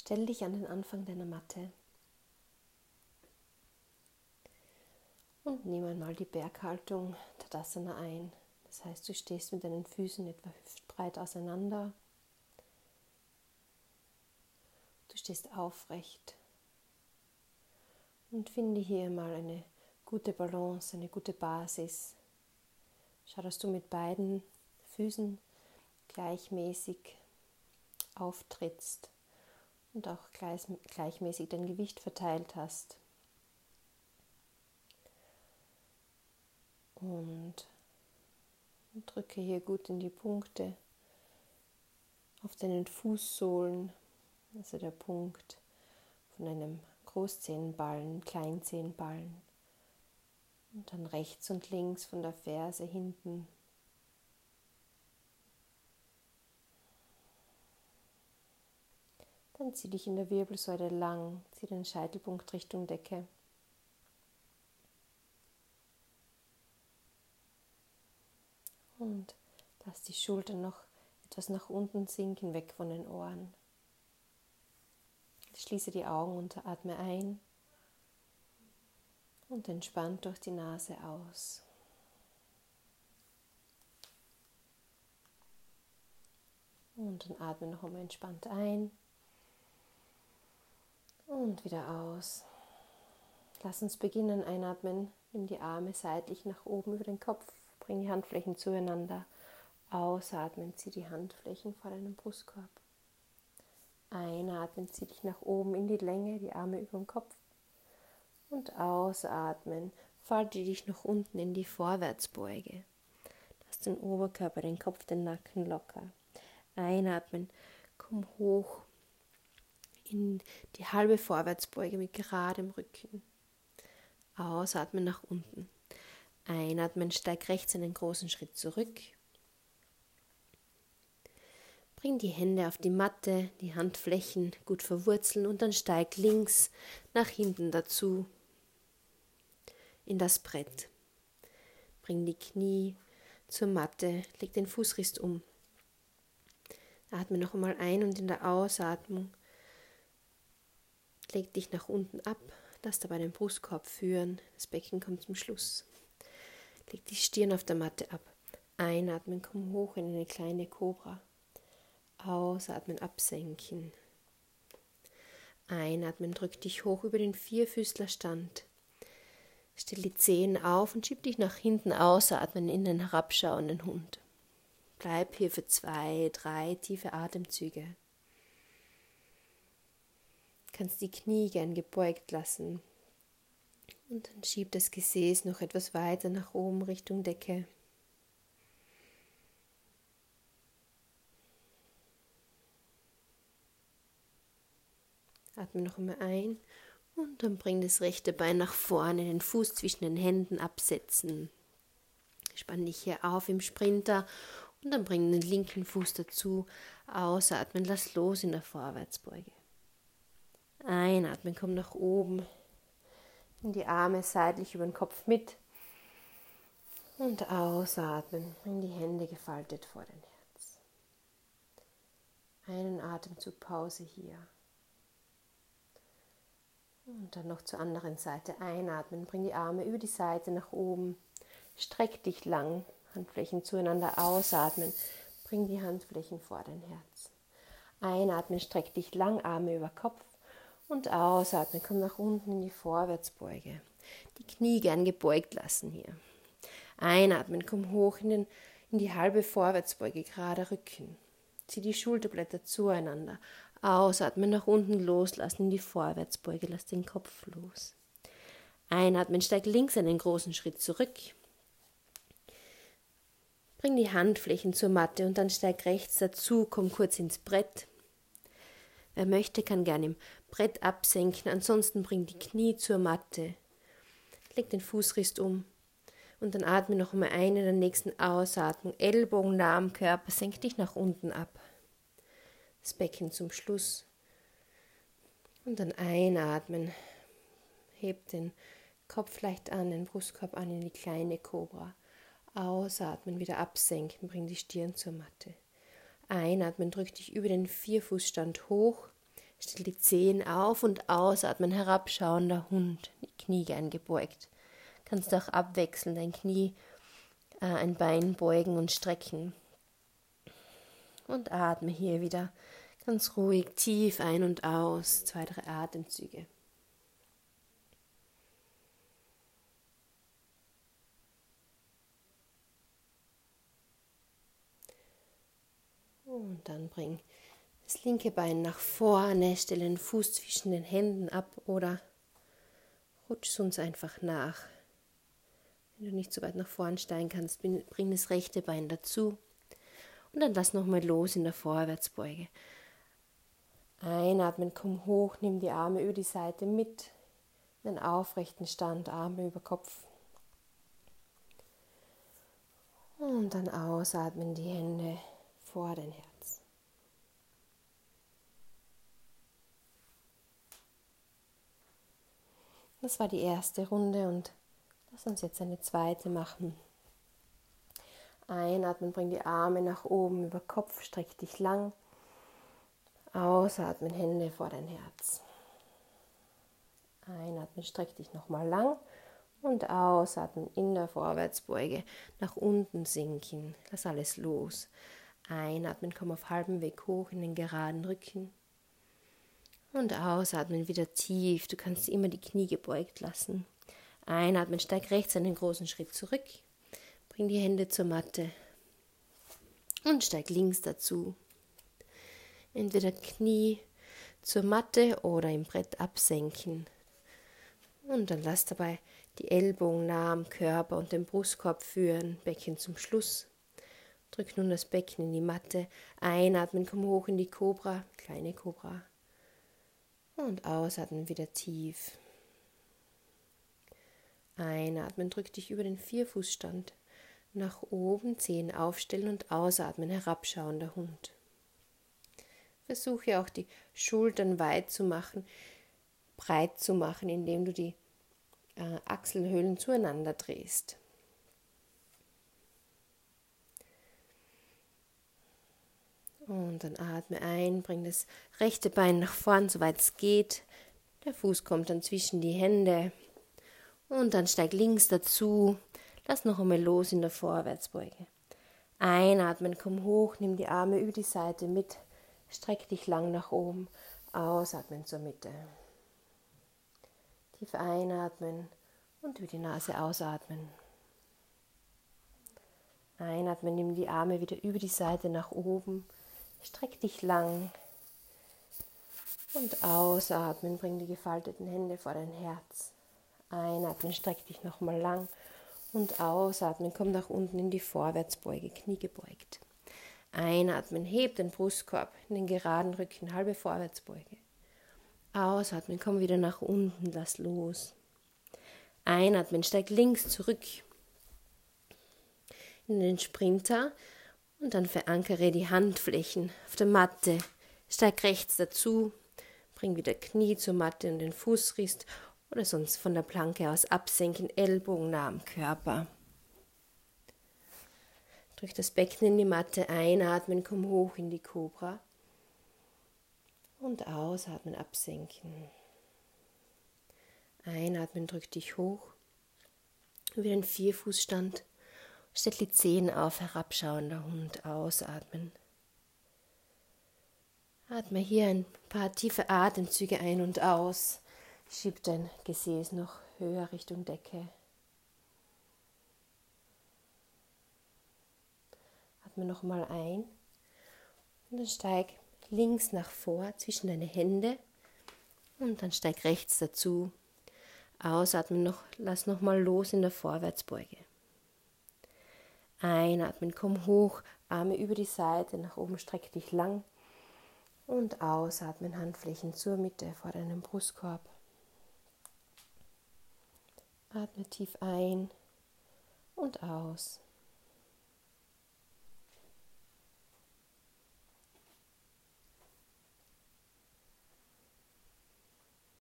Stell dich an den Anfang deiner Matte und nimm einmal die Berghaltung Tadasana ein. Das heißt, du stehst mit deinen Füßen etwa hüftbreit auseinander. Du stehst aufrecht und finde hier mal eine gute Balance, eine gute Basis. Schau, dass du mit beiden Füßen gleichmäßig auftrittst und auch gleich, gleichmäßig dein Gewicht verteilt hast. Und drücke hier gut in die Punkte auf deinen Fußsohlen, also der Punkt von einem Großzehenballen, Kleinzehenballen und dann rechts und links von der Ferse hinten. Dann zieh dich in der Wirbelsäule lang, zieh den Scheitelpunkt Richtung Decke. Und lass die Schultern noch etwas nach unten sinken, weg von den Ohren. Schließe die Augen und atme ein und entspannt durch die Nase aus. Und dann atme noch einmal entspannt ein und wieder aus. Lass uns beginnen. Einatmen. Nimm die Arme seitlich nach oben über den Kopf. Bring die Handflächen zueinander. Ausatmen. Zieh die Handflächen vor deinem Brustkorb. Einatmen. Zieh dich nach oben in die Länge. Die Arme über den Kopf. Und ausatmen. Falte dich nach unten in die Vorwärtsbeuge. Lass den Oberkörper, den Kopf, den Nacken locker. Einatmen. Komm hoch in die halbe Vorwärtsbeuge mit geradem Rücken. Ausatmen nach unten. Einatmen, steig rechts einen großen Schritt zurück. Bring die Hände auf die Matte, die Handflächen gut verwurzeln und dann steig links nach hinten dazu in das Brett. Bring die Knie zur Matte, leg den Fußrist um. Atme noch einmal ein und in der Ausatmung Leg dich nach unten ab, lass dabei den Brustkorb führen. Das Becken kommt zum Schluss. Leg die Stirn auf der Matte ab. Einatmen, komm hoch in eine kleine Kobra. Ausatmen, absenken. Einatmen, drück dich hoch über den Vierfüßlerstand. Stell die Zehen auf und schieb dich nach hinten ausatmen in den herabschauenden Hund. Bleib hier für zwei, drei tiefe Atemzüge kannst die Knie gern gebeugt lassen. Und dann schieb das Gesäß noch etwas weiter nach oben Richtung Decke. Atme noch einmal ein und dann bring das rechte Bein nach vorne, den Fuß zwischen den Händen absetzen. Spann dich hier auf im Sprinter und dann bring den linken Fuß dazu. Ausatmen, lass los in der Vorwärtsbeuge. Einatmen, komm nach oben. In die Arme seitlich über den Kopf mit. Und ausatmen, in die Hände gefaltet vor den Herz. Einen Atemzug Pause hier. Und dann noch zur anderen Seite einatmen, bring die Arme über die Seite nach oben. Streck dich lang, Handflächen zueinander ausatmen, bring die Handflächen vor dein Herz. Einatmen, streck dich lang, Arme über Kopf. Und ausatmen, komm nach unten in die Vorwärtsbeuge. Die Knie gern gebeugt lassen hier. Einatmen, komm hoch in, den, in die halbe Vorwärtsbeuge, gerade Rücken. Zieh die Schulterblätter zueinander. Ausatmen, nach unten loslassen in die Vorwärtsbeuge, lass den Kopf los. Einatmen, steig links einen großen Schritt zurück. Bring die Handflächen zur Matte und dann steig rechts dazu, komm kurz ins Brett. Wer möchte, kann gerne im Brett absenken, ansonsten bring die Knie zur Matte. Leg den Fußrist um und dann atme noch einmal ein in der nächsten Ausatmung. Ellbogen nah am Körper, senk dich nach unten ab. Das Becken zum Schluss. Und dann einatmen. Heb den Kopf leicht an, den Brustkorb an in die kleine Kobra. Ausatmen, wieder absenken, bring die Stirn zur Matte. Einatmen, drück dich über den Vierfußstand hoch, Stell die Zehen auf und ausatmen, herabschauender Hund, die Knie gern gebeugt. Kannst auch abwechseln, dein Knie, äh, ein Bein beugen und strecken. Und atme hier wieder ganz ruhig tief ein und aus, zwei, drei Atemzüge. Und dann bring das linke Bein nach vorne, stelle den Fuß zwischen den Händen ab oder rutsch uns einfach nach. Wenn du nicht so weit nach vorn steigen kannst, bring das rechte Bein dazu und dann lass nochmal los in der Vorwärtsbeuge. Einatmen, komm hoch, nimm die Arme über die Seite mit in den aufrechten Stand, Arme über Kopf. Und dann ausatmen die Hände vor dein Herz. Das war die erste Runde und lass uns jetzt eine zweite machen. Einatmen, bring die Arme nach oben über Kopf, streck dich lang. Ausatmen, Hände vor dein Herz. Einatmen, streck dich nochmal lang und ausatmen in der Vorwärtsbeuge nach unten sinken. Lass alles los. Einatmen, komm auf halbem Weg hoch in den geraden Rücken. Und ausatmen wieder tief. Du kannst immer die Knie gebeugt lassen. Einatmen, steig rechts einen großen Schritt zurück. Bring die Hände zur Matte. Und steig links dazu. Entweder Knie zur Matte oder im Brett absenken. Und dann lass dabei die Ellbogen nah am Körper und den Brustkorb führen. Becken zum Schluss. Drück nun das Becken in die Matte. Einatmen, komm hoch in die Cobra, kleine Cobra. Und ausatmen wieder tief. Einatmen, drück dich über den Vierfußstand. Nach oben, Zehen aufstellen und ausatmen, herabschauender Hund. Versuche auch die Schultern weit zu machen, breit zu machen, indem du die äh, Achselhöhlen zueinander drehst. Und dann atme ein, bring das rechte Bein nach vorn, soweit es geht. Der Fuß kommt dann zwischen die Hände. Und dann steig links dazu. Lass noch einmal los in der Vorwärtsbeuge. Einatmen, komm hoch, nimm die Arme über die Seite mit. Streck dich lang nach oben. Ausatmen zur Mitte. Tief einatmen und über die Nase ausatmen. Einatmen, nimm die Arme wieder über die Seite nach oben. Streck dich lang und ausatmen, bring die gefalteten Hände vor dein Herz. Einatmen, streck dich nochmal lang und ausatmen, komm nach unten in die Vorwärtsbeuge, Knie gebeugt. Einatmen, heb den Brustkorb in den geraden Rücken, halbe Vorwärtsbeuge. Ausatmen, komm wieder nach unten, lass los. Einatmen, steig links zurück in den Sprinter und dann verankere die Handflächen auf der Matte. Steig rechts dazu. Bring wieder Knie zur Matte und den Fußrist oder sonst von der Planke aus absenken, Ellbogen nah am Körper. Durch das Becken in die Matte einatmen, komm hoch in die Cobra. Und ausatmen, absenken. Einatmen, drück dich hoch. Wieder ein Vierfußstand. Stell die Zehen auf, herabschauender Hund, ausatmen. Atme hier ein paar tiefe Atemzüge ein und aus. Schieb dein Gesäß noch höher Richtung Decke. Atme nochmal ein und dann steig links nach vor zwischen deine Hände und dann steig rechts dazu. Ausatmen noch, lass nochmal los in der Vorwärtsbeuge. Einatmen, komm hoch, Arme über die Seite, nach oben streck dich lang. Und ausatmen, Handflächen zur Mitte vor deinem Brustkorb. Atme tief ein und aus.